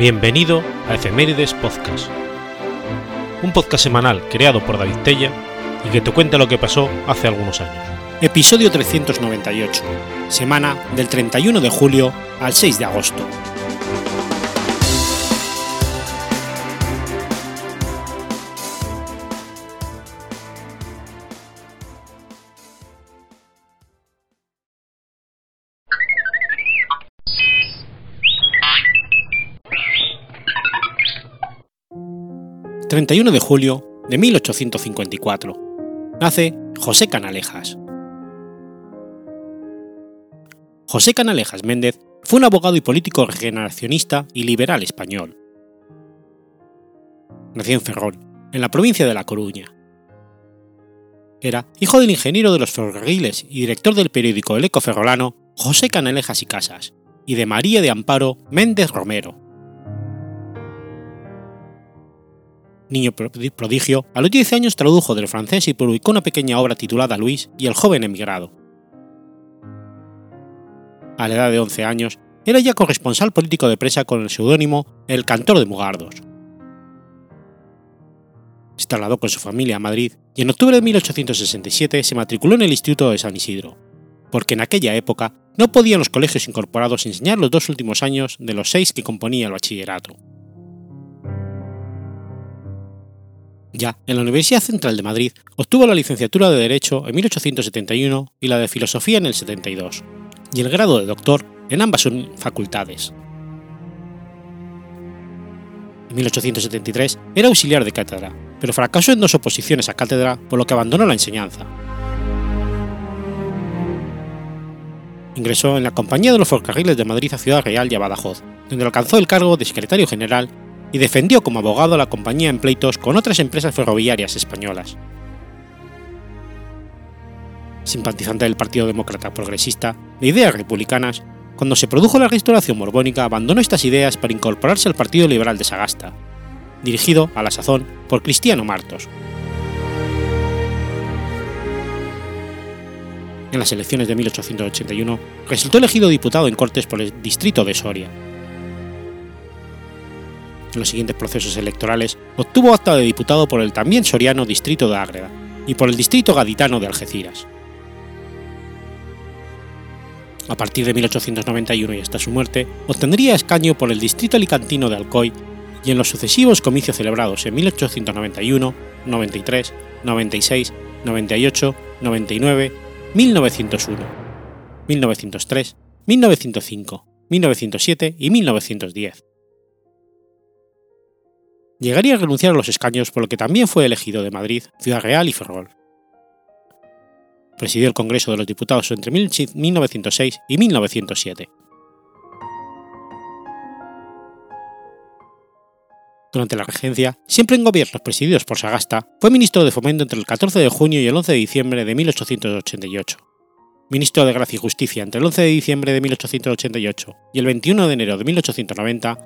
Bienvenido a Efemérides Podcast, un podcast semanal creado por David Tella y que te cuenta lo que pasó hace algunos años. Episodio 398, semana del 31 de julio al 6 de agosto. 31 de julio de 1854. Nace José Canalejas. José Canalejas Méndez fue un abogado y político regeneracionista y liberal español. Nació en Ferrol, en la provincia de La Coruña. Era hijo del ingeniero de los ferrocarriles y director del periódico El Eco Ferrolano José Canalejas y Casas, y de María de Amparo Méndez Romero, niño prodigio, a los 10 años tradujo del francés y publicó una pequeña obra titulada Luis y el joven emigrado. A la edad de 11 años, era ya corresponsal político de presa con el seudónimo El Cantor de Mugardos. Se trasladó con su familia a Madrid y en octubre de 1867 se matriculó en el Instituto de San Isidro, porque en aquella época no podían los colegios incorporados enseñar los dos últimos años de los seis que componía el bachillerato. Ya en la Universidad Central de Madrid obtuvo la licenciatura de Derecho en 1871 y la de Filosofía en el 72, y el grado de doctor en ambas facultades. En 1873 era auxiliar de cátedra, pero fracasó en dos oposiciones a cátedra por lo que abandonó la enseñanza. Ingresó en la Compañía de los Ferrocarriles de Madrid a Ciudad Real y a Badajoz, donde alcanzó el cargo de secretario general y defendió como abogado a la compañía en pleitos con otras empresas ferroviarias españolas. Simpatizante del Partido Demócrata Progresista de ideas republicanas, cuando se produjo la restauración borbónica abandonó estas ideas para incorporarse al Partido Liberal de Sagasta, dirigido a la sazón por Cristiano Martos. En las elecciones de 1881 resultó elegido diputado en Cortes por el distrito de Soria, en los siguientes procesos electorales obtuvo acta de diputado por el también soriano distrito de Ágreda y por el distrito gaditano de Algeciras. A partir de 1891 y hasta su muerte, obtendría escaño por el distrito alicantino de Alcoy y en los sucesivos comicios celebrados en 1891, 93, 96, 98, 99, 1901, 1903, 1905, 1907 y 1910 llegaría a renunciar a los escaños por lo que también fue elegido de Madrid, Ciudad Real y Ferrol. Presidió el Congreso de los Diputados entre 1906 y 1907. Durante la regencia, siempre en gobiernos presididos por Sagasta, fue ministro de Fomento entre el 14 de junio y el 11 de diciembre de 1888, ministro de Gracia y Justicia entre el 11 de diciembre de 1888 y el 21 de enero de 1890,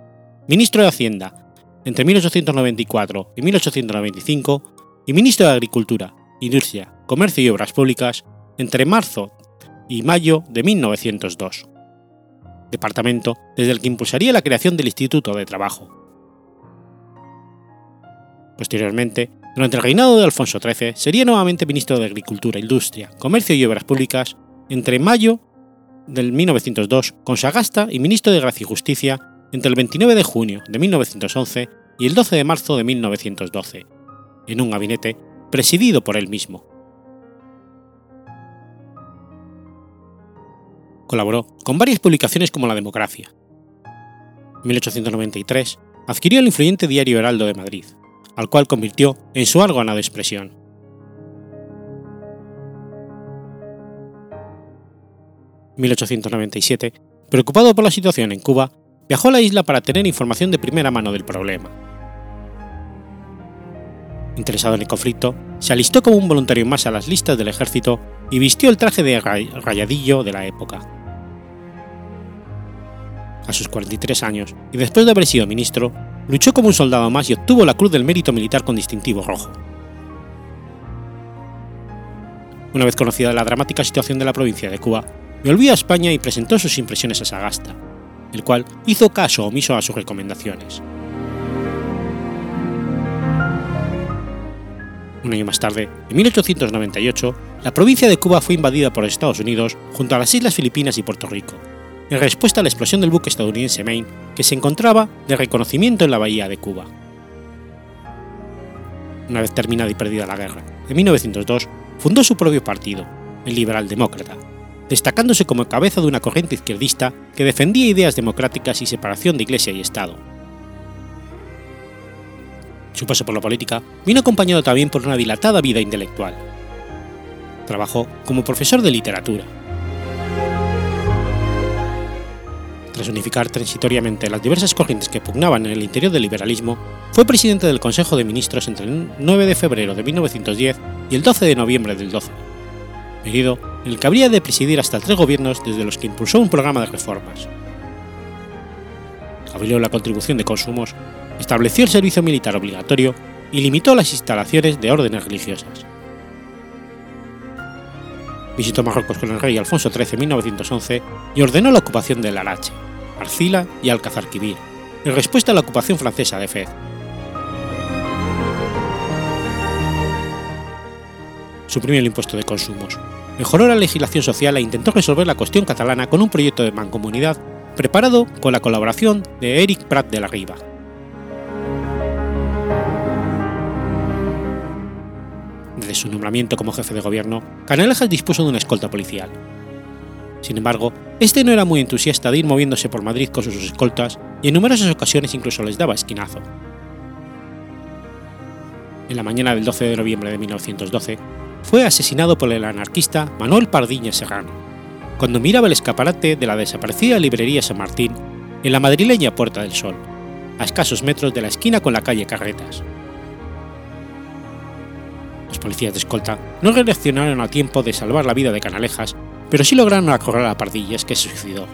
ministro de Hacienda entre 1894 y 1895 y ministro de Agricultura, Industria, Comercio y Obras Públicas entre marzo y mayo de 1902, departamento desde el que impulsaría la creación del Instituto de Trabajo. Posteriormente, durante el reinado de Alfonso XIII, sería nuevamente ministro de Agricultura, Industria, Comercio y Obras Públicas entre mayo del 1902 con Sagasta y ministro de Gracia y Justicia entre el 29 de junio de 1911 y el 12 de marzo de 1912, en un gabinete presidido por él mismo. Colaboró con varias publicaciones como La Democracia. En 1893 adquirió el influyente diario Heraldo de Madrid, al cual convirtió en su órgano de expresión. En 1897, preocupado por la situación en Cuba, viajó a la isla para tener información de primera mano del problema. Interesado en el conflicto, se alistó como un voluntario más a las listas del ejército y vistió el traje de rayadillo de la época. A sus 43 años, y después de haber sido ministro, luchó como un soldado más y obtuvo la Cruz del Mérito Militar con distintivo rojo. Una vez conocida la dramática situación de la provincia de Cuba, volvió a España y presentó sus impresiones a Sagasta, el cual hizo caso omiso a sus recomendaciones. Un año más tarde, en 1898, la provincia de Cuba fue invadida por Estados Unidos junto a las Islas Filipinas y Puerto Rico, en respuesta a la explosión del buque estadounidense Maine, que se encontraba de reconocimiento en la bahía de Cuba. Una vez terminada y perdida la guerra, en 1902, fundó su propio partido, el Liberal Demócrata, destacándose como cabeza de una corriente izquierdista que defendía ideas democráticas y separación de Iglesia y Estado. Su paso por la política vino acompañado también por una dilatada vida intelectual. Trabajó como profesor de literatura. Tras unificar transitoriamente las diversas corrientes que pugnaban en el interior del liberalismo, fue presidente del Consejo de Ministros entre el 9 de febrero de 1910 y el 12 de noviembre del 12, en el que habría de presidir hasta tres gobiernos desde los que impulsó un programa de reformas. Abolió la contribución de consumos estableció el servicio militar obligatorio y limitó las instalaciones de órdenes religiosas. Visitó Marruecos con el rey Alfonso XIII en 1911 y ordenó la ocupación de Larache, Arcila y Alcazarquivir, en respuesta a la ocupación francesa de Fez. Suprimió el impuesto de consumos, mejoró la legislación social e intentó resolver la cuestión catalana con un proyecto de mancomunidad preparado con la colaboración de Eric Prat de la Riva. Desde su nombramiento como jefe de gobierno, Canalejas dispuso de una escolta policial. Sin embargo, este no era muy entusiasta de ir moviéndose por Madrid con sus escoltas y en numerosas ocasiones incluso les daba esquinazo. En la mañana del 12 de noviembre de 1912, fue asesinado por el anarquista Manuel Pardiña Serrano, cuando miraba el escaparate de la desaparecida librería San Martín en la madrileña Puerta del Sol, a escasos metros de la esquina con la calle Carretas. Los policías de escolta no reaccionaron a tiempo de salvar la vida de Canalejas, pero sí lograron acorralar a Pardillas, que se suicidó.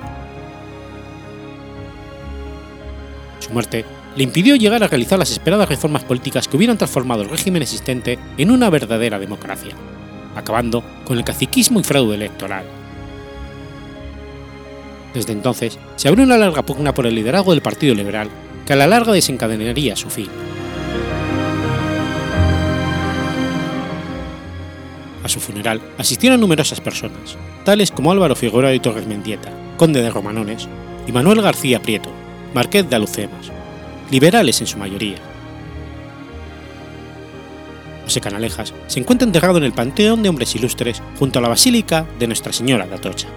Su muerte le impidió llegar a realizar las esperadas reformas políticas que hubieran transformado el régimen existente en una verdadera democracia, acabando con el caciquismo y fraude electoral. Desde entonces se abrió una larga pugna por el liderazgo del Partido Liberal, que a la larga desencadenaría su fin. A su funeral asistieron numerosas personas, tales como Álvaro Figueroa de Torres Mendieta, conde de Romanones, y Manuel García Prieto, marqués de Alucemas, liberales en su mayoría. José Canalejas se encuentra enterrado en el Panteón de Hombres Ilustres junto a la Basílica de Nuestra Señora de Atocha.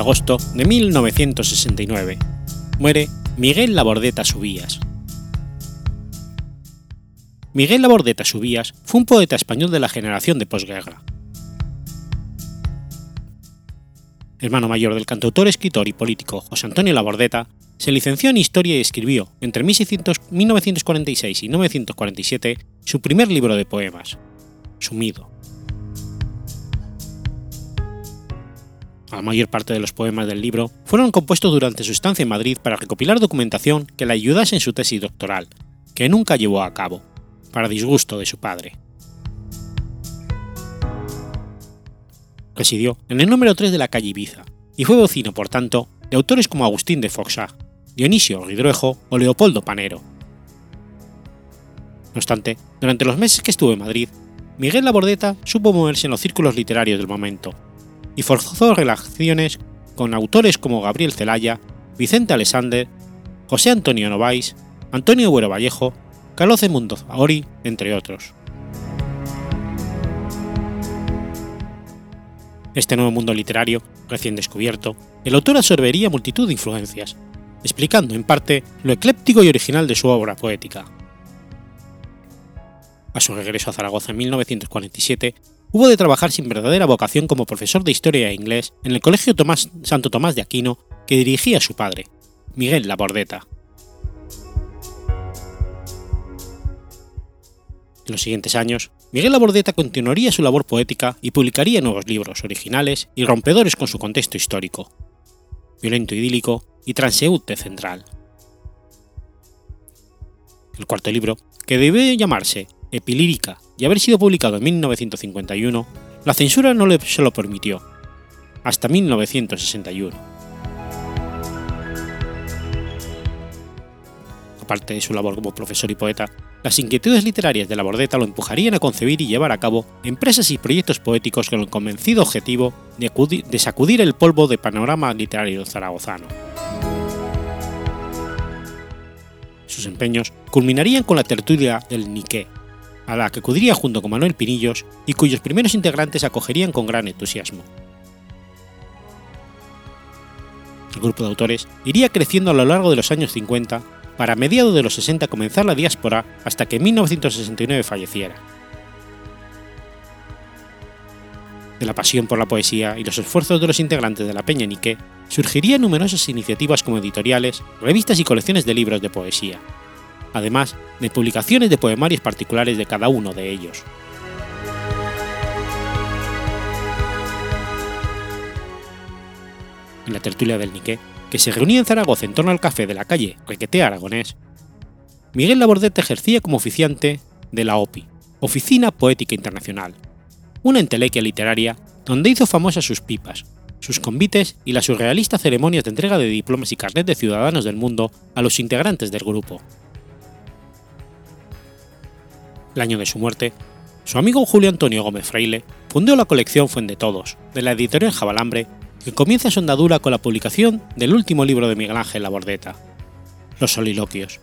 Agosto de 1969. Muere Miguel Labordeta Subías. Miguel Labordeta Subías fue un poeta español de la generación de posguerra. Hermano mayor del cantautor, escritor y político José Antonio Labordeta, se licenció en Historia y escribió, entre 1946 y 1947, su primer libro de poemas, Sumido. La mayor parte de los poemas del libro fueron compuestos durante su estancia en Madrid para recopilar documentación que le ayudase en su tesis doctoral, que nunca llevó a cabo, para disgusto de su padre. Residió en el número 3 de la calle Ibiza, y fue vecino, por tanto, de autores como Agustín de Foxá, Dionisio Ridruejo o Leopoldo Panero. No obstante, durante los meses que estuvo en Madrid, Miguel Labordeta supo moverse en los círculos literarios del momento y forzó relaciones con autores como Gabriel Celaya, Vicente Alexander, José Antonio Novais, Antonio Buero Vallejo, Carlos Mundo Aori, entre otros. Este nuevo mundo literario, recién descubierto, el autor absorbería multitud de influencias, explicando en parte lo ecléptico y original de su obra poética. A su regreso a Zaragoza en 1947, hubo de trabajar sin verdadera vocación como profesor de historia e inglés en el Colegio Tomás, Santo Tomás de Aquino que dirigía su padre, Miguel Labordeta. En los siguientes años, Miguel Labordeta continuaría su labor poética y publicaría nuevos libros originales y rompedores con su contexto histórico, violento idílico y transeúnte central. El cuarto libro, que debe llamarse Epilírica y haber sido publicado en 1951, la censura no se lo permitió, hasta 1961. Aparte de su labor como profesor y poeta, las inquietudes literarias de la Bordeta lo empujarían a concebir y llevar a cabo empresas y proyectos poéticos con el convencido objetivo de sacudir el polvo de panorama literario zaragozano. Sus empeños culminarían con la tertulia del Niqué, a la que acudiría junto con Manuel Pinillos y cuyos primeros integrantes acogerían con gran entusiasmo. El grupo de autores iría creciendo a lo largo de los años 50 para mediados de los 60 comenzar la diáspora hasta que en 1969 falleciera. De la pasión por la poesía y los esfuerzos de los integrantes de la Peña Niqué surgirían numerosas iniciativas como editoriales, revistas y colecciones de libros de poesía, además de publicaciones de poemarios particulares de cada uno de ellos. En la tertulia del Niqué, que se reunía en Zaragoza en torno al café de la calle Requeté Aragonés, Miguel Labordete ejercía como oficiante de la OPI, Oficina Poética Internacional, una entelequia literaria donde hizo famosas sus pipas, sus convites y las surrealistas ceremonias de entrega de diplomas y carnet de ciudadanos del mundo a los integrantes del grupo. El año de su muerte, su amigo Julio Antonio Gómez Fraile fundó la colección Fuente Todos, de la editorial Jabalambre, que comienza su andadura con la publicación del último libro de Miguel Ángel Labordeta, Los Soliloquios,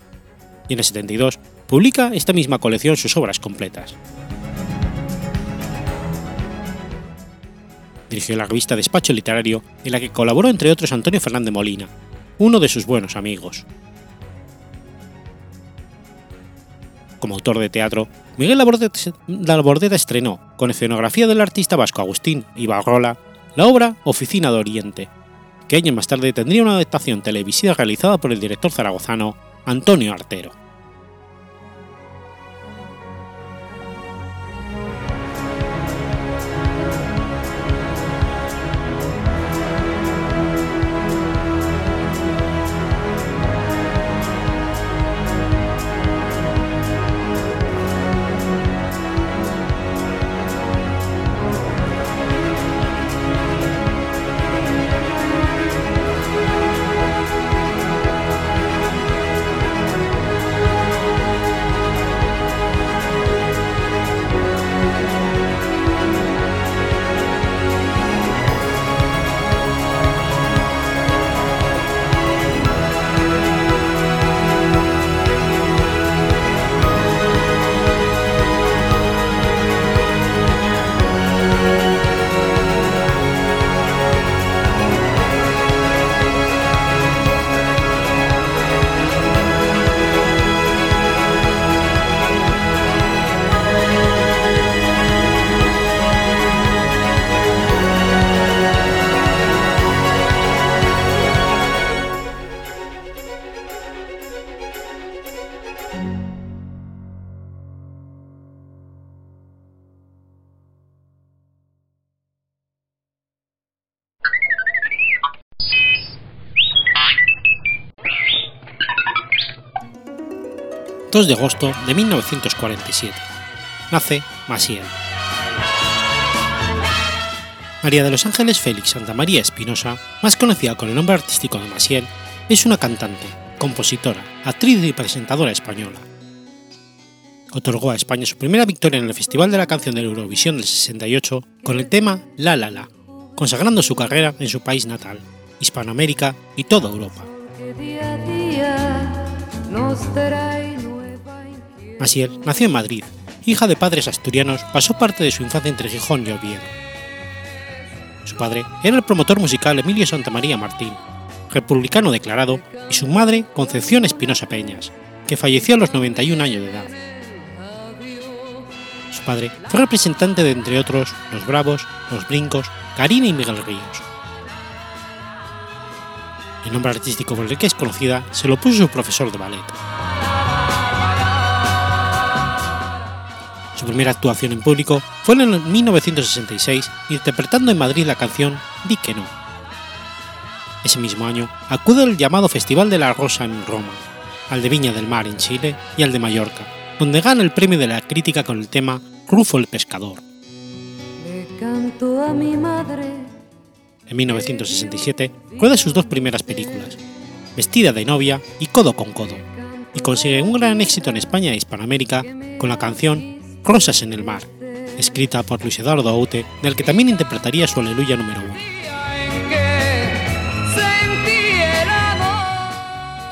y en el 72 publica esta misma colección sus obras completas. Dirigió la revista Despacho Literario, en la que colaboró entre otros Antonio Fernández Molina, uno de sus buenos amigos. Como autor de teatro, Miguel Labordeta estrenó, con escenografía del artista vasco Agustín Ibarrola, la obra Oficina de Oriente, que años más tarde tendría una adaptación televisiva realizada por el director zaragozano Antonio Artero. De agosto de 1947. Nace Masiel. María de los Ángeles Félix Santa María Espinosa, más conocida con el nombre artístico de Masiel, es una cantante, compositora, actriz y presentadora española. Otorgó a España su primera victoria en el Festival de la Canción de Eurovisión del 68 con el tema La La La, consagrando su carrera en su país natal, Hispanoamérica y toda Europa. Masiel nació en Madrid. Hija de padres asturianos, pasó parte de su infancia entre Gijón y Oviedo. Su padre era el promotor musical Emilio Santamaría Martín, republicano declarado, y su madre Concepción Espinosa Peñas, que falleció a los 91 años de edad. padre fue representante de entre otros Los Bravos, Los Brincos, Karina y Miguel Ríos. El nombre artístico por el que es conocida se lo puso su profesor de ballet. Primera actuación en público fue en 1966 interpretando en Madrid la canción Di que no. Ese mismo año acude al llamado Festival de la Rosa en Roma, al de Viña del Mar en Chile y al de Mallorca, donde gana el premio de la crítica con el tema Rufo el Pescador. En 1967 rueda sus dos primeras películas, Vestida de novia y Codo con Codo, y consigue un gran éxito en España e Hispanoamérica con la canción Rosas en el mar, escrita por Luis Eduardo Aute, del que también interpretaría su Aleluya número uno.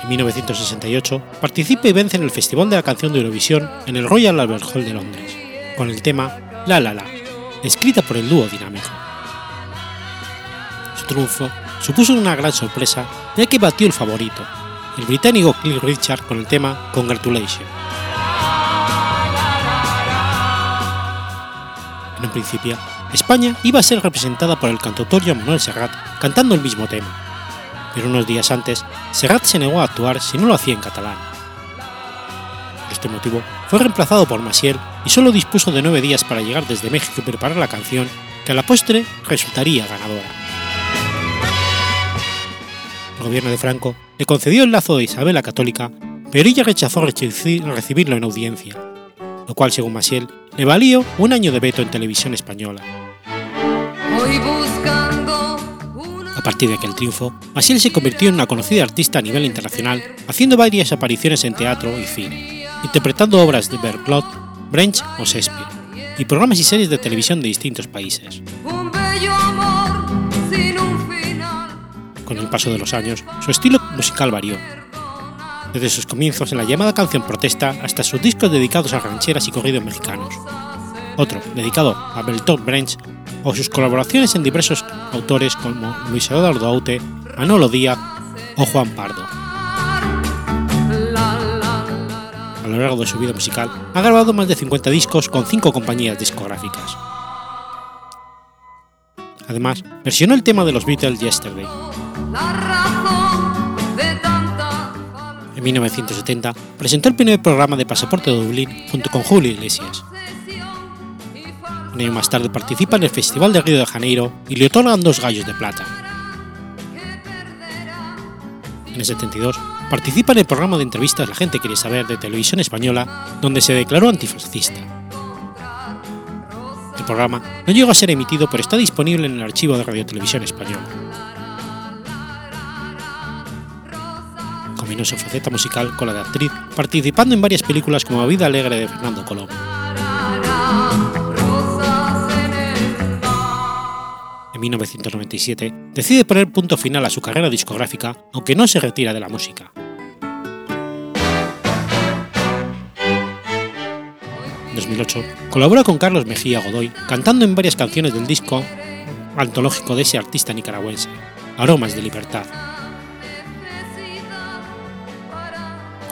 En 1968 participa y vence en el Festival de la Canción de Eurovisión en el Royal Albert Hall de Londres, con el tema La La La, escrita por el dúo dinámico. Su triunfo supuso una gran sorpresa ya que batió el favorito, el británico Cliff Richard con el tema Congratulations. En un principio, España iba a ser representada por el cantautor Manuel Serrat cantando el mismo tema, pero unos días antes, Serrat se negó a actuar si no lo hacía en catalán. Por este motivo, fue reemplazado por Maciel y solo dispuso de nueve días para llegar desde México y preparar la canción, que a la postre resultaría ganadora. El gobierno de Franco le concedió el lazo de Isabel la Católica, pero ella rechazó recibirlo en audiencia, lo cual, según Maciel, le valió un año de veto en televisión española. A partir de aquel triunfo, Maciel se convirtió en una conocida artista a nivel internacional, haciendo varias apariciones en teatro y cine, interpretando obras de Bergklot, Brecht o Shakespeare, y programas y series de televisión de distintos países. Con el paso de los años, su estilo musical varió, desde sus comienzos en la llamada canción protesta hasta sus discos dedicados a rancheras y corridos mexicanos, otro dedicado a Belton Branch o sus colaboraciones en diversos autores como Luis Eduardo Aute, Manolo Díaz o Juan Pardo. A lo largo de su vida musical ha grabado más de 50 discos con cinco compañías discográficas. Además, versionó el tema de los Beatles Yesterday. 1970 presentó el primer programa de Pasaporte de Dublín junto con Julio Iglesias. Un año más tarde participa en el Festival de Río de Janeiro y le otorgan dos gallos de plata. En el 72 participa en el programa de entrevistas La gente quiere saber de televisión española, donde se declaró antifascista. El programa no llegó a ser emitido pero está disponible en el archivo de Radio Televisión Española. Combinó su faceta musical con la de actriz, participando en varias películas como Vida Alegre de Fernando Colombo. En 1997 decide poner punto final a su carrera discográfica, aunque no se retira de la música. En 2008 colabora con Carlos Mejía Godoy cantando en varias canciones del disco antológico de ese artista nicaragüense, Aromas de Libertad,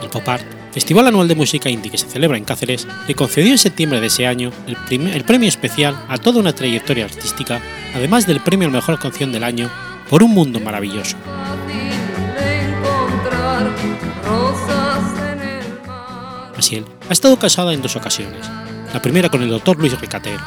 Pop Art, festival anual de música indie que se celebra en Cáceres, le concedió en septiembre de ese año el, premio especial a toda una trayectoria artística, además del premio al mejor canción del año por un mundo maravilloso. Asiel ha estado casada en dos ocasiones, la primera con el doctor Luis Recatero.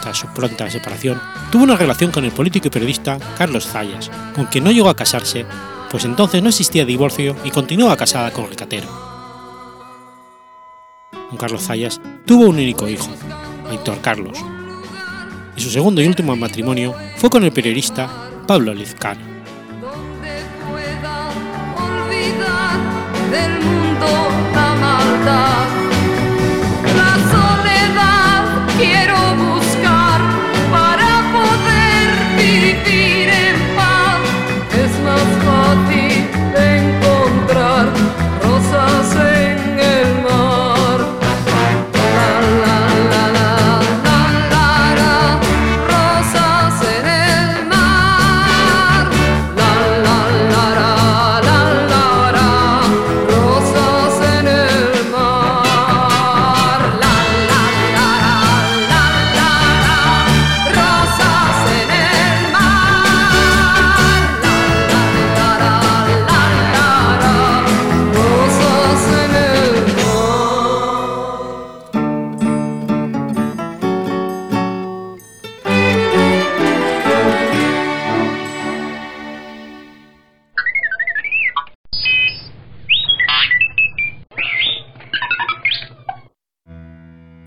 Tras su pronta separación, tuvo una relación con el político y periodista Carlos Zayas, con quien no llegó a casarse pues entonces no existía divorcio y continuaba casada con el catero. Don Carlos Zayas tuvo un único hijo, Víctor Carlos, y su segundo y último matrimonio fue con el periodista Pablo Lizcano.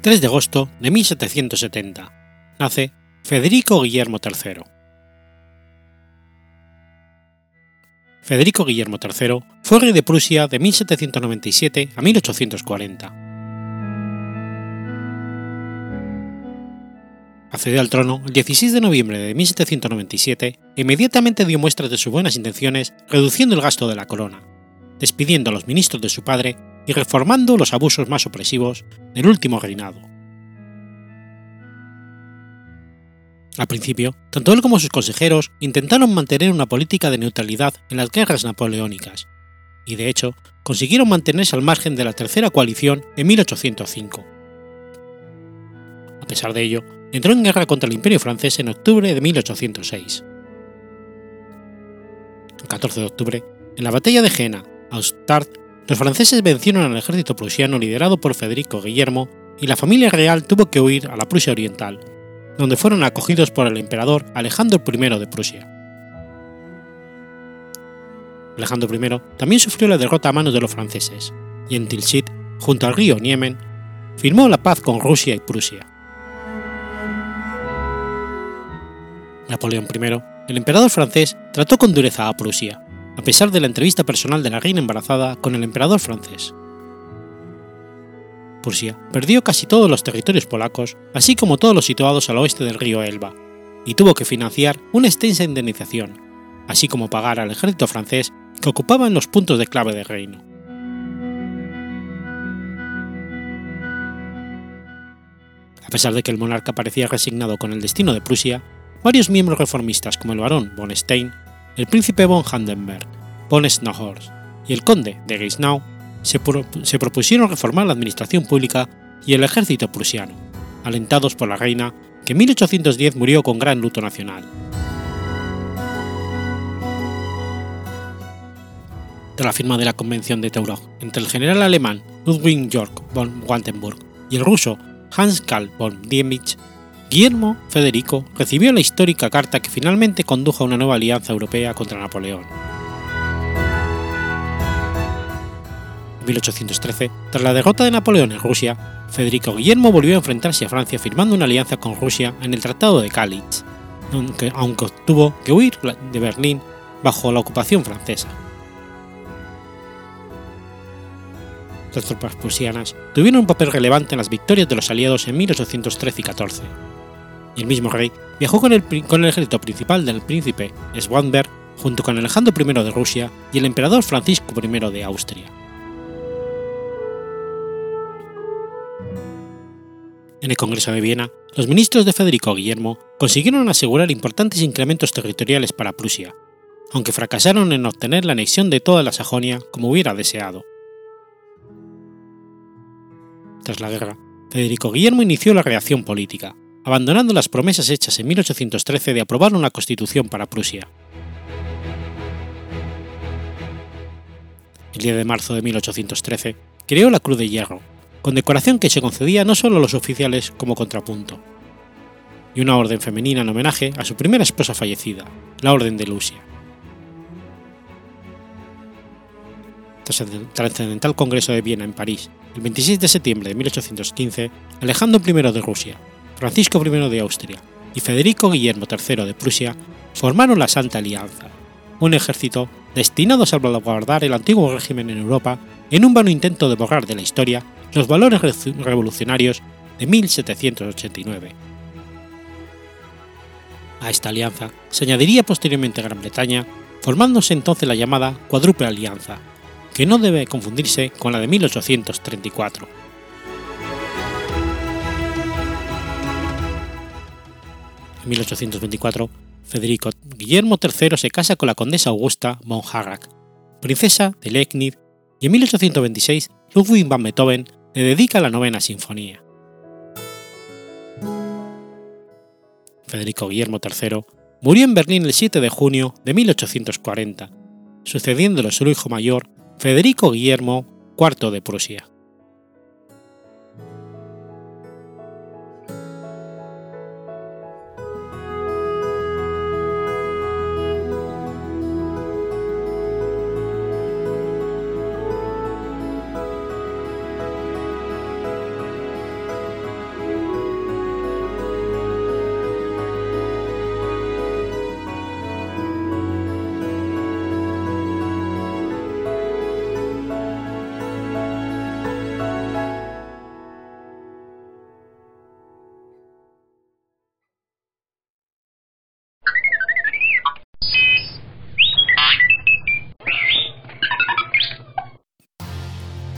3 de agosto de 1770. Nace Federico Guillermo III. Federico Guillermo III fue rey de Prusia de 1797 a 1840. Accedió al trono el 16 de noviembre de 1797 e inmediatamente dio muestras de sus buenas intenciones reduciendo el gasto de la corona, despidiendo a los ministros de su padre y reformando los abusos más opresivos del último reinado. Al principio, tanto él como sus consejeros intentaron mantener una política de neutralidad en las guerras napoleónicas, y de hecho consiguieron mantenerse al margen de la Tercera Coalición en 1805. A pesar de ello, entró en guerra contra el Imperio francés en octubre de 1806. El 14 de octubre, en la batalla de Jena, Austart, los franceses vencieron al ejército prusiano liderado por Federico Guillermo y la familia real tuvo que huir a la Prusia Oriental, donde fueron acogidos por el emperador Alejandro I de Prusia. Alejandro I también sufrió la derrota a manos de los franceses, y en Tilsit, junto al río Niemen, firmó la paz con Rusia y Prusia. Napoleón I, el emperador francés, trató con dureza a Prusia, a pesar de la entrevista personal de la reina embarazada con el emperador francés. Prusia perdió casi todos los territorios polacos, así como todos los situados al oeste del río Elba, y tuvo que financiar una extensa indemnización, así como pagar al ejército francés que ocupaba en los puntos de clave del reino. A pesar de que el monarca parecía resignado con el destino de Prusia, varios miembros reformistas como el barón von Stein, el príncipe von Handenberg, von Schnauhorst y el conde de Geisnau se, propusieron reformar la administración pública y el ejército prusiano, alentados por la reina, que en 1810 murió con gran luto nacional. Tras la firma de la Convención de Teurog entre el general alemán Ludwig Georg von Wandenburg y el ruso Hans Karl von Dietrich, Guillermo Federico recibió la histórica carta que finalmente condujo a una nueva alianza europea contra Napoleón. En 1813, tras la derrota de Napoleón en Rusia, Federico Guillermo volvió a enfrentarse a Francia firmando una alianza con Rusia en el Tratado de Calitz, aunque, tuvo que huir de Berlín bajo la ocupación francesa. Las tropas prusianas tuvieron un papel relevante en las victorias de los aliados en 1813 y 14 y el mismo rey viajó con el, ejército principal del príncipe Schwanberg junto con Alejandro I de Rusia y el emperador Francisco I de Austria. En el Congreso de Viena, los ministros de Federico Guillermo consiguieron asegurar importantes incrementos territoriales para Prusia, aunque fracasaron en obtener la anexión de toda la Sajonia como hubiera deseado. Tras la guerra, Federico Guillermo inició la reacción política, abandonando las promesas hechas en 1813 de aprobar una constitución para Prusia. El 10 de marzo de 1813 creó la Cruz de Hierro, condecoración que se concedía no solo a los oficiales como contrapunto, y una orden femenina en homenaje a su primera esposa fallecida, la Orden de Lucia. Tras el trascendental Congreso de Viena en París, el 26 de septiembre de 1815, Alejandro I de Rusia, Francisco I de Austria y Federico Guillermo III de Prusia formaron la Santa Alianza, un ejército destinado a salvaguardar el antiguo régimen en Europa en un vano intento de borrar de la historia los valores revolucionarios de 1789. A esta alianza se añadiría posteriormente Gran Bretaña, formándose entonces la llamada Cuádruple Alianza, que no debe confundirse con la de 1834. En 1824, Federico Guillermo III se casa con la condesa Augusta von princesa de Lecknitz, y en 1826 Ludwig van Beethoven le dedica la novena sinfonía. Federico Guillermo III murió en Berlín el 7 de junio de 1840, sucediéndolo su hijo mayor, Federico Guillermo IV de Prusia.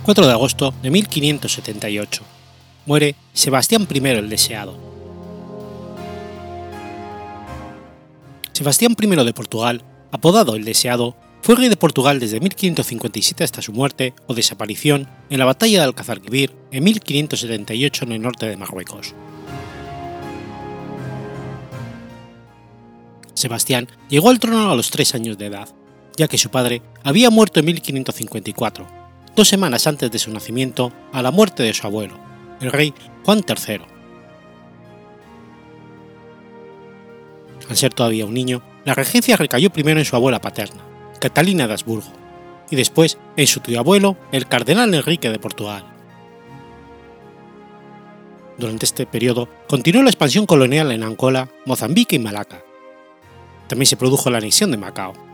4 de agosto de 1578. Muere Sebastián I el Deseado. Sebastián I de Portugal, apodado el Deseado, fue rey de Portugal desde 1557 hasta su muerte o desaparición en la batalla de Alcazarquivir en 1578 en el norte de Marruecos. Sebastián llegó al trono a los tres años de edad, ya que su padre había muerto en 1554, dos semanas antes de su nacimiento a la muerte de su abuelo, el rey Juan III. Al ser todavía un niño, la regencia recayó primero en su abuela paterna, Catalina de Habsburgo, y después en su tío abuelo, el cardenal Enrique de Portugal. Durante este periodo continuó la expansión colonial en Angola, Mozambique y Malaca. También se produjo la anexión de Macao.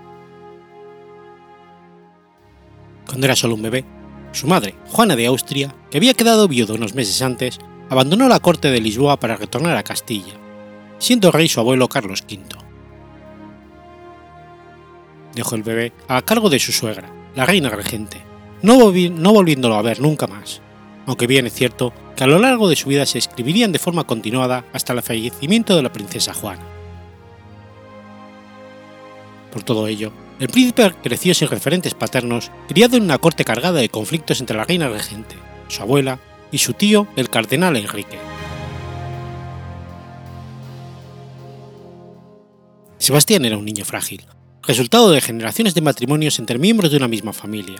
Cuando era solo un bebé, su madre, Juana de Austria, que había quedado viuda unos meses antes, abandonó la corte de Lisboa para retornar a Castilla, siendo rey su abuelo Carlos V dejó el bebé a cargo de su suegra, la reina regente, no, volviéndolo a ver nunca más, aunque bien es cierto que a lo largo de su vida se escribirían de forma continuada hasta el fallecimiento de la princesa Juana. Por todo ello, el príncipe creció sin referentes paternos, criado en una corte cargada de conflictos entre la reina regente, su abuela y su tío, el cardenal Enrique. Sebastián era un niño frágil, resultado de generaciones de matrimonios entre miembros de una misma familia.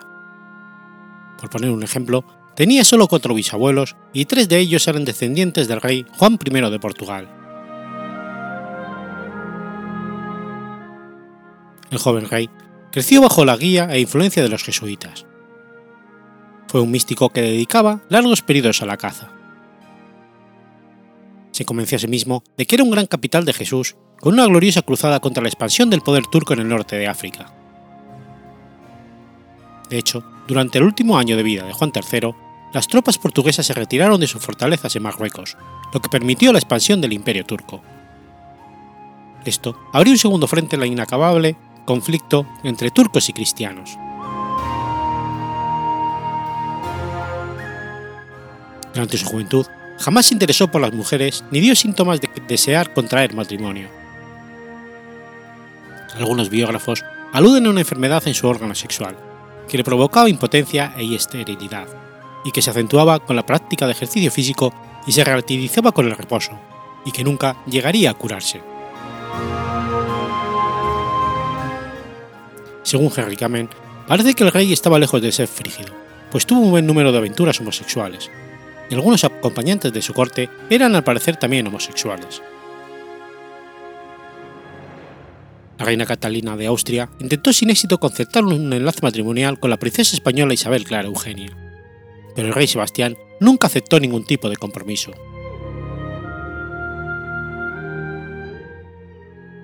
Por poner un ejemplo, tenía solo cuatro bisabuelos y tres de ellos eran descendientes del rey Juan I de Portugal. El joven rey creció bajo la guía e influencia de los jesuitas. Fue un místico que dedicaba largos periodos a la caza. Se convenció a sí mismo de que era un gran capital de Jesús con una gloriosa cruzada contra la expansión del poder turco en el norte de África. De hecho, durante el último año de vida de Juan III, las tropas portuguesas se retiraron de sus fortalezas en Marruecos, lo que permitió la expansión del imperio turco. Esto abrió un segundo frente en la inacabable conflicto entre turcos y cristianos. Durante su juventud, jamás se interesó por las mujeres ni dio síntomas de desear contraer matrimonio algunos biógrafos aluden a una enfermedad en su órgano sexual, que le provocaba impotencia e esterilidad, y que se acentuaba con la práctica de ejercicio físico y se relativizaba con el reposo, y que nunca llegaría a curarse. Según Henry Kamen, parece que el rey estaba lejos de ser frígido, pues tuvo un buen número de aventuras homosexuales, y algunos acompañantes de su corte eran al parecer también homosexuales. La reina Catalina de Austria intentó sin éxito concertar un enlace matrimonial con la princesa española Isabel Clara Eugenia, pero el rey Sebastián nunca aceptó ningún tipo de compromiso.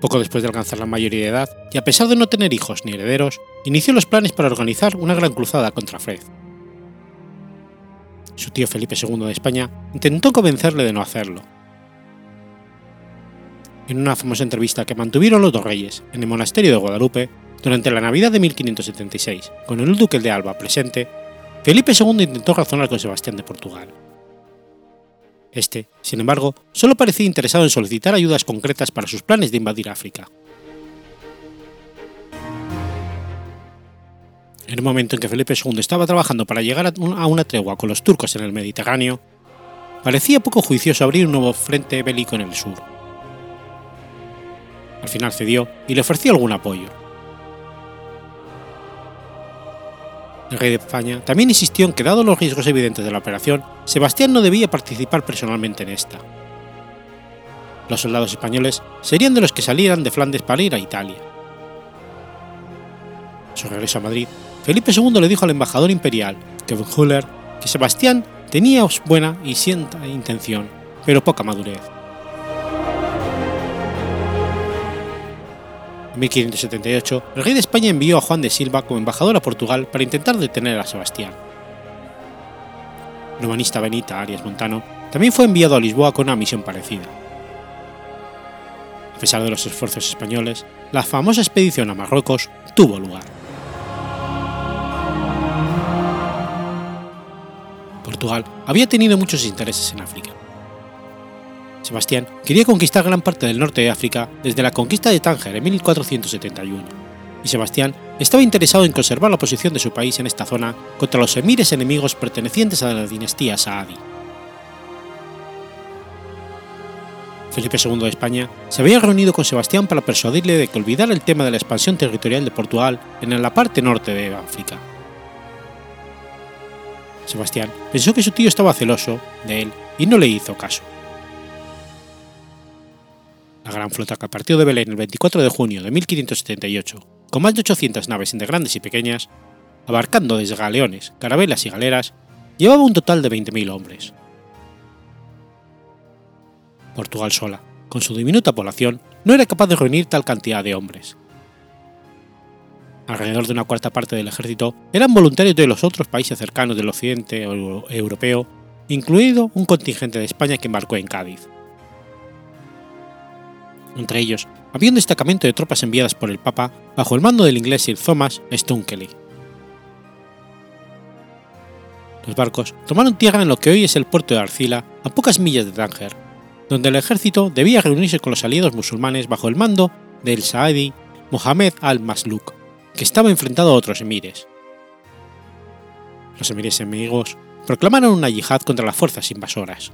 Poco después de alcanzar la mayoría de edad, y a pesar de no tener hijos ni herederos, inició los planes para organizar una gran cruzada contra Fred. Su tío Felipe II de España intentó convencerle de no hacerlo, en una famosa entrevista que mantuvieron los dos reyes en el monasterio de Guadalupe durante la Navidad de 1576, con el duque de Alba presente, Felipe II intentó razonar con Sebastián de Portugal. Este, sin embargo, solo parecía interesado en solicitar ayudas concretas para sus planes de invadir África. En el momento en que Felipe II estaba trabajando para llegar a una tregua con los turcos en el Mediterráneo, parecía poco juicioso abrir un nuevo frente bélico en el sur al final cedió y le ofreció algún apoyo. El rey de España también insistió en que, dado los riesgos evidentes de la operación, Sebastián no debía participar personalmente en esta. Los soldados españoles serían de los que salieran de Flandes para ir a Italia. A su regreso a Madrid, Felipe II le dijo al embajador imperial, Kevin Huller, que Sebastián tenía buena y sienta intención, pero poca madurez. 1578, el rey de España envió a Juan de Silva como embajador a Portugal para intentar detener a Sebastián. El humanista Benita Arias Montano también fue enviado a Lisboa con una misión parecida. A pesar de los esfuerzos españoles, la famosa expedición a Marruecos tuvo lugar. Portugal había tenido muchos intereses en África. Sebastián quería conquistar gran parte del norte de África desde la conquista de Tánger en 1471, y Sebastián estaba interesado en conservar la posición de su país en esta zona contra los emires enemigos pertenecientes a la dinastía Saadi. Felipe II de España se había reunido con Sebastián para persuadirle de que olvidara el tema de la expansión territorial de Portugal en la parte norte de África. Sebastián pensó que su tío estaba celoso de él y no le hizo caso. La gran flota que partió de Belén el 24 de junio de 1578, con más de 800 naves entre grandes y pequeñas, abarcando desde galeones, carabelas y galeras, llevaba un total de 20.000 hombres. Portugal sola, con su diminuta población, no era capaz de reunir tal cantidad de hombres. Alrededor de una cuarta parte del ejército eran voluntarios de los otros países cercanos del occidente europeo, incluido un contingente de España que embarcó en Cádiz. Entre ellos, había un destacamento de tropas enviadas por el Papa bajo el mando del inglés Sir Thomas Stunkeley. Los barcos tomaron tierra en lo que hoy es el puerto de Arcila, a pocas millas de Tánger, donde el ejército debía reunirse con los aliados musulmanes bajo el mando del Saadi Mohammed al-Masluk, que estaba enfrentado a otros emires. Los emires enemigos proclamaron una yihad contra las fuerzas invasoras.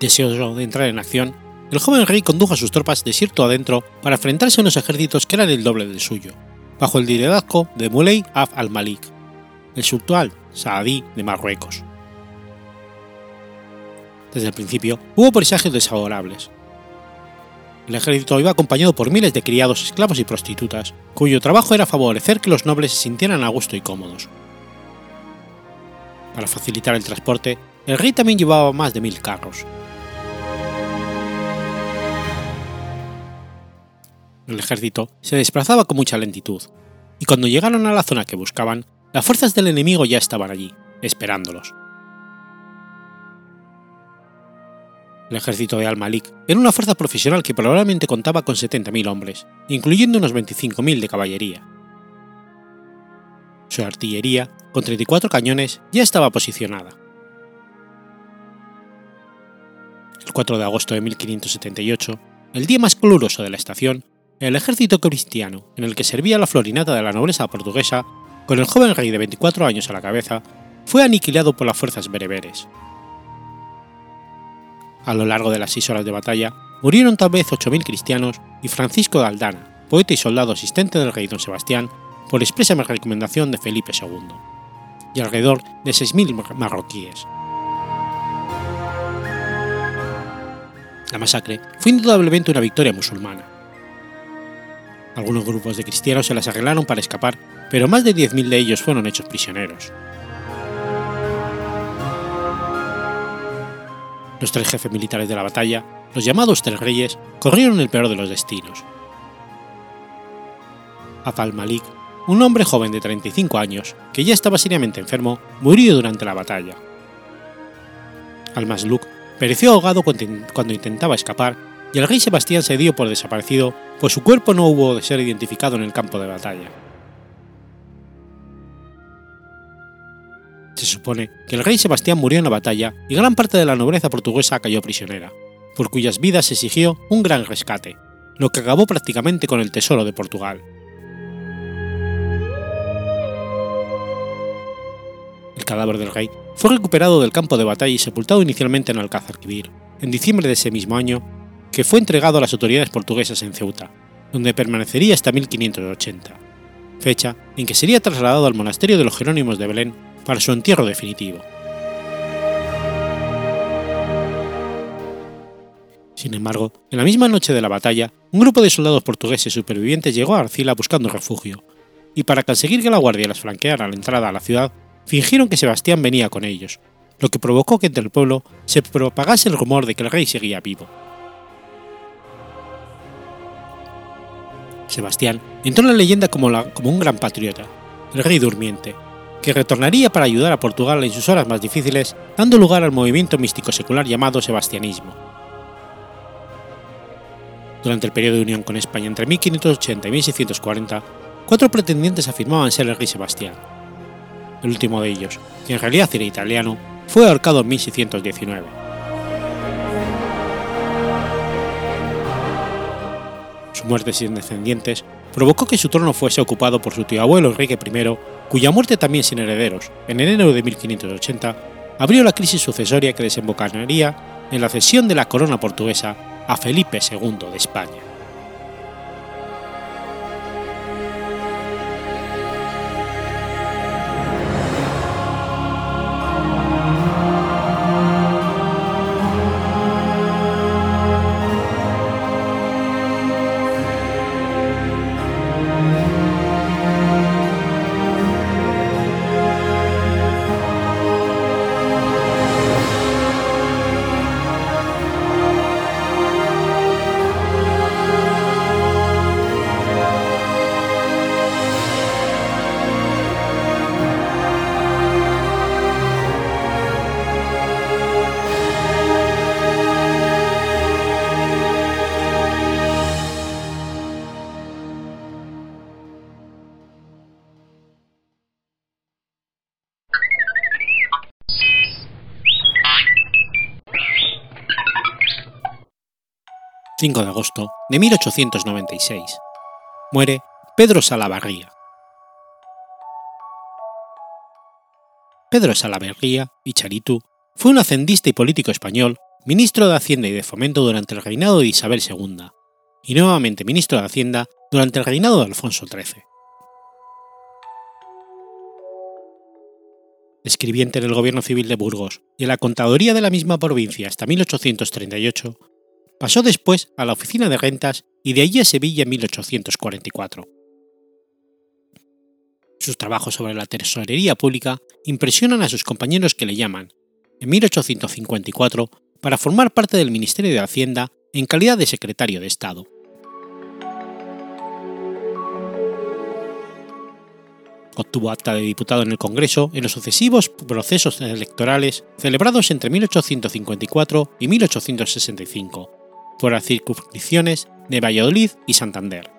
Deseoso de entrar en acción, el joven rey condujo a sus tropas desierto adentro para enfrentarse a unos ejércitos que eran el doble del suyo, bajo el liderazgo de Muley Af al-Malik, el sultán Saadí de Marruecos. Desde el principio hubo presagios desfavorables. El ejército iba acompañado por miles de criados, esclavos y prostitutas, cuyo trabajo era favorecer que los nobles se sintieran a gusto y cómodos. Para facilitar el transporte, el rey también llevaba más de mil carros. El ejército se desplazaba con mucha lentitud, y cuando llegaron a la zona que buscaban, las fuerzas del enemigo ya estaban allí, esperándolos. El ejército de Al-Malik era una fuerza profesional que probablemente contaba con 70.000 hombres, incluyendo unos 25.000 de caballería. Su artillería, con 34 cañones, ya estaba posicionada. El 4 de agosto de 1578, el día más caluroso de la estación, el ejército cristiano, en el que servía la florinata de la nobleza portuguesa, con el joven rey de 24 años a la cabeza, fue aniquilado por las fuerzas bereberes. A lo largo de las seis horas de batalla, murieron tal vez 8.000 cristianos y Francisco de Aldana, poeta y soldado asistente del rey don Sebastián, por expresa recomendación de Felipe II, y alrededor de 6.000 marroquíes. La masacre fue indudablemente una victoria musulmana algunos grupos de cristianos se las arreglaron para escapar, pero más de 10.000 de ellos fueron hechos prisioneros. Los tres jefes militares de la batalla, los llamados Tres Reyes, corrieron el peor de los destinos. Afal Malik, un hombre joven de 35 años, que ya estaba seriamente enfermo, murió durante la batalla. Al-Masluk pereció ahogado cuando intentaba escapar y el rey Sebastián se dio por desaparecido, pues su cuerpo no hubo de ser identificado en el campo de batalla. Se supone que el rey Sebastián murió en la batalla y gran parte de la nobleza portuguesa cayó prisionera, por cuyas vidas se exigió un gran rescate, lo que acabó prácticamente con el tesoro de Portugal. El cadáver del rey fue recuperado del campo de batalla y sepultado inicialmente en Alcázar Quibir, en diciembre de ese mismo año, que fue entregado a las autoridades portuguesas en Ceuta, donde permanecería hasta 1580, fecha en que sería trasladado al monasterio de los Jerónimos de Belén para su entierro definitivo. Sin embargo, en la misma noche de la batalla, un grupo de soldados portugueses supervivientes llegó a Arcila buscando refugio, y para conseguir que la guardia las flanqueara a la entrada a la ciudad, fingieron que Sebastián venía con ellos, lo que provocó que entre el pueblo se propagase el rumor de que el rey seguía vivo. Sebastián entró en la leyenda como, un gran patriota, el rey durmiente, que retornaría para ayudar a Portugal en sus horas más difíciles, dando lugar al movimiento místico secular llamado sebastianismo. Durante el periodo de unión con España entre 1580 y 1640, cuatro pretendientes afirmaban ser el rey Sebastián. el último de ellos, que en realidad era italiano, fue ahorcado en 1619. Su muerte sin descendientes provocó que su trono fuese ocupado por su tío abuelo Enrique I, cuya muerte también sin herederos, en enero de 1580, abrió la crisis sucesoria que desembocaría en la cesión de la corona portuguesa a Felipe II de España. 5 de agosto de 1896. Muere Pedro Salaverría. Pedro Salaverría y Charitu fue un hacendista y político español, ministro de Hacienda y de Fomento durante el reinado de Isabel II, y nuevamente ministro de Hacienda durante el reinado de Alfonso XIII. Escribiente en el gobierno civil de Burgos y en la contaduría de la misma provincia hasta 1838, Pasó después a la oficina de rentas y de allí a Sevilla en 1844. Sus trabajos sobre la tesorería pública impresionan a sus compañeros que le llaman, en 1854, para formar parte del Ministerio de Hacienda en calidad de secretario de Estado. Obtuvo acta de diputado en el Congreso en los sucesivos procesos electorales celebrados entre 1854 y 1865, por las circunscripciones de Valladolid y Santander.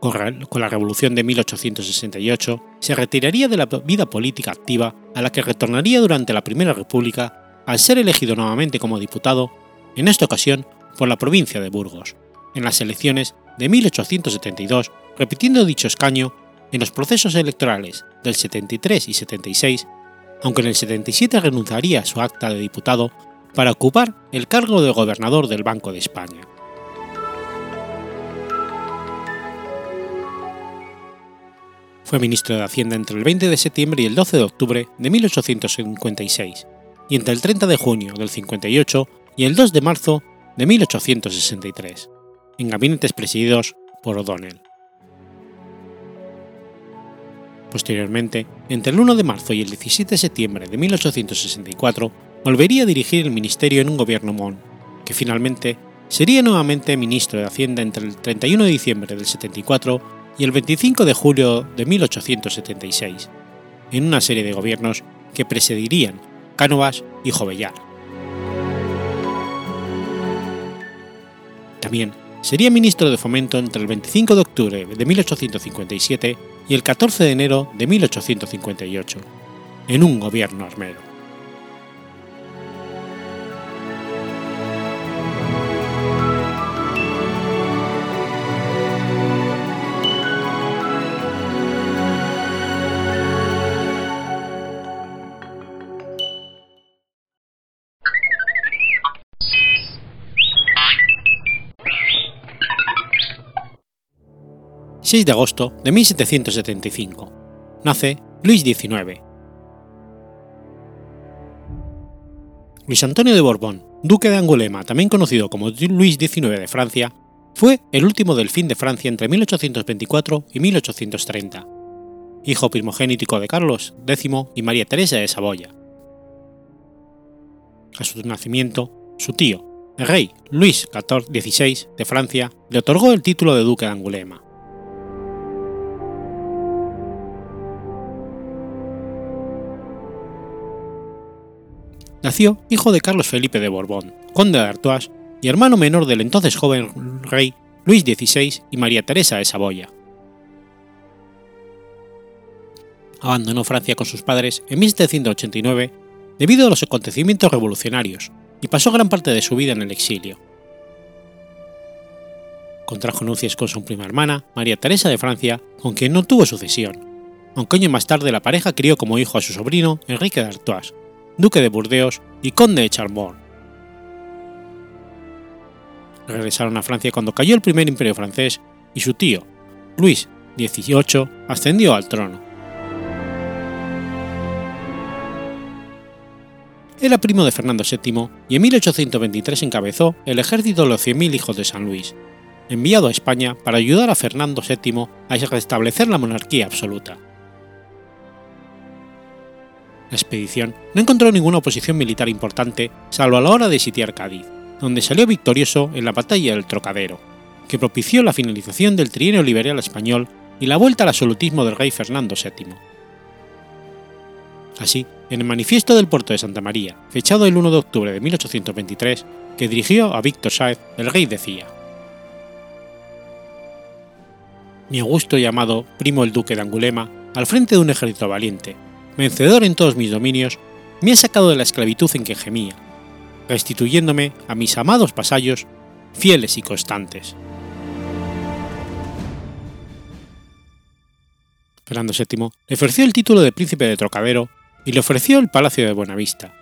Con la Revolución de 1868 se retiraría de la vida política activa a la que retornaría durante la Primera República al ser elegido nuevamente como diputado, en esta ocasión por la provincia de Burgos, en las elecciones de 1872, repitiendo dicho escaño en los procesos electorales del 73 y 76, aunque en el 77 renunciaría a su acta de diputado para ocupar el cargo de gobernador del Banco de España. Fue ministro de Hacienda entre el 20 de septiembre y el 12 de octubre de 1856 y entre el 30 de junio del 58 y el 2 de marzo de 1863, en gabinetes presididos por O'Donnell. Posteriormente, entre el 1 de marzo y el 17 de septiembre de 1864, volvería a dirigir el ministerio en un gobierno Mon, que finalmente sería nuevamente ministro de Hacienda entre el 31 de diciembre del 74 y el 25 de julio de 1876, en una serie de gobiernos que presidirían Cánovas y Jovellar. También sería ministro de Fomento entre el 25 de octubre de 1857 y el 14 de enero de 1858, en un gobierno armero. 6 de agosto de 1775. Nace Luis XIX. Luis Antonio de Borbón, duque de Angulema, también conocido como Luis XIX de Francia, fue el último del fin de Francia entre 1824 y 1830, hijo primogénito de Carlos X y María Teresa de Saboya. A su nacimiento, su tío, el rey Luis XVI de Francia, le otorgó el título de duque de Angulema. Nació hijo de Carlos Felipe de Borbón, conde de Artois y hermano menor del entonces joven rey Luis XVI y María Teresa de Saboya. abandonó Francia con sus padres en 1789 debido a los acontecimientos revolucionarios y pasó gran parte de su vida en el exilio. Contrajo nupcias con su prima hermana, María Teresa de Francia, con quien no tuvo sucesión, aunque años más tarde la pareja crió como hijo a su sobrino Enrique de Artois, duque de Burdeos y conde de Charbon. Regresaron a Francia cuando cayó el primer imperio francés y su tío, Luis XVIII, ascendió al trono. Era primo de Fernando VII y en 1823 encabezó el ejército de los 100.000 hijos de San Luis, enviado a España para ayudar a Fernando VII a restablecer la monarquía absoluta. La expedición no encontró ninguna oposición militar importante salvo a la hora de sitiar Cádiz, donde salió victorioso en la batalla del Trocadero, que propició la finalización del trienio liberal español y la vuelta al absolutismo del rey Fernando VII. Así, en el manifiesto del puerto de Santa María, fechado el 1 de octubre de 1823, que dirigió a Víctor Sáez, el rey decía: Mi augusto llamado primo el duque de Angulema, al frente de un ejército valiente, vencedor en todos mis dominios, me ha sacado de la esclavitud en que gemía, restituyéndome a mis amados vasallos, fieles y constantes. Fernando VII le ofreció el título de príncipe de Trocadero y le ofreció el palacio de Buenavista,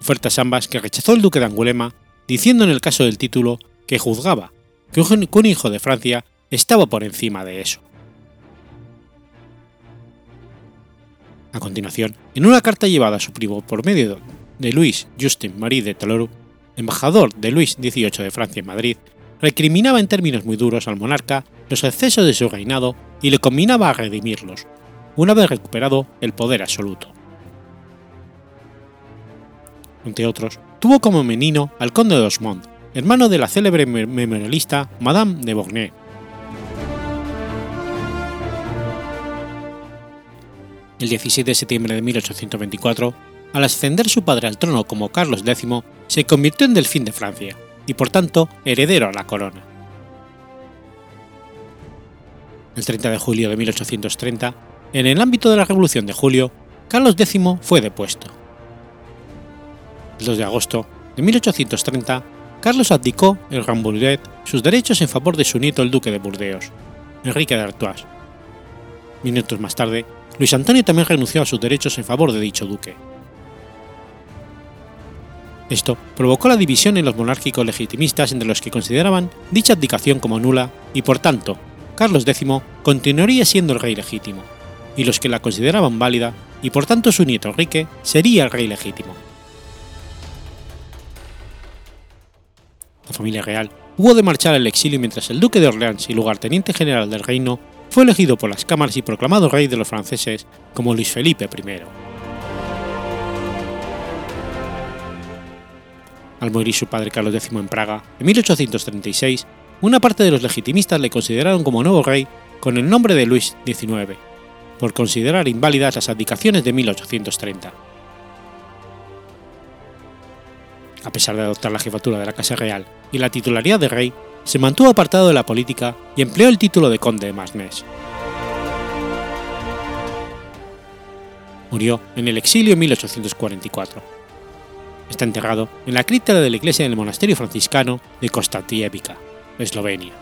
ofertas ambas que rechazó el duque de Angulema, diciendo en el caso del título que juzgaba que un hijo de Francia estaba por encima de eso. A continuación, en una carta llevada a su primo por medio de Luis Justin Marie de Toloru, embajador de Luis XVIII de Francia en Madrid, recriminaba en términos muy duros al monarca los excesos de su reinado y le combinaba a redimirlos, una vez recuperado el poder absoluto. Entre otros, tuvo como menino al conde de Osmond, hermano de la célebre memorialista Madame de Bornay, el 17 de septiembre de 1824, al ascender su padre al trono como Carlos X, se convirtió en delfín de Francia, y por tanto heredero a la corona. El 30 de julio de 1830, en el ámbito de la Revolución de Julio, Carlos X fue depuesto. El 2 de agosto de 1830, Carlos abdicó el Rambouillet sus derechos en favor de su nieto el duque de Burdeos, Enrique de Artois. Minutos más tarde, Luis Antonio también renunció a sus derechos en favor de dicho duque. Esto provocó la división en los monárquicos legitimistas entre los que consideraban dicha abdicación como nula y por tanto Carlos X continuaría siendo el rey legítimo, y los que la consideraban válida y por tanto su nieto Enrique sería el rey legítimo. La familia real hubo de marchar al exilio mientras el duque de Orleans y lugarteniente general del reino fue elegido por las cámaras y proclamado rey de los franceses como Luis Felipe I. Al morir su padre Carlos X en Praga, en 1836, una parte de los legitimistas le consideraron como nuevo rey con el nombre de Luis XIX, por considerar inválidas las abdicaciones de 1830. A pesar de adoptar la jefatura de la Casa Real y la titularidad de rey, se mantuvo apartado de la política y empleó el título de conde de Masnes. Murió en el exilio en 1844. Está enterrado en la cripta de la iglesia del monasterio franciscano de Konstantievka, Eslovenia.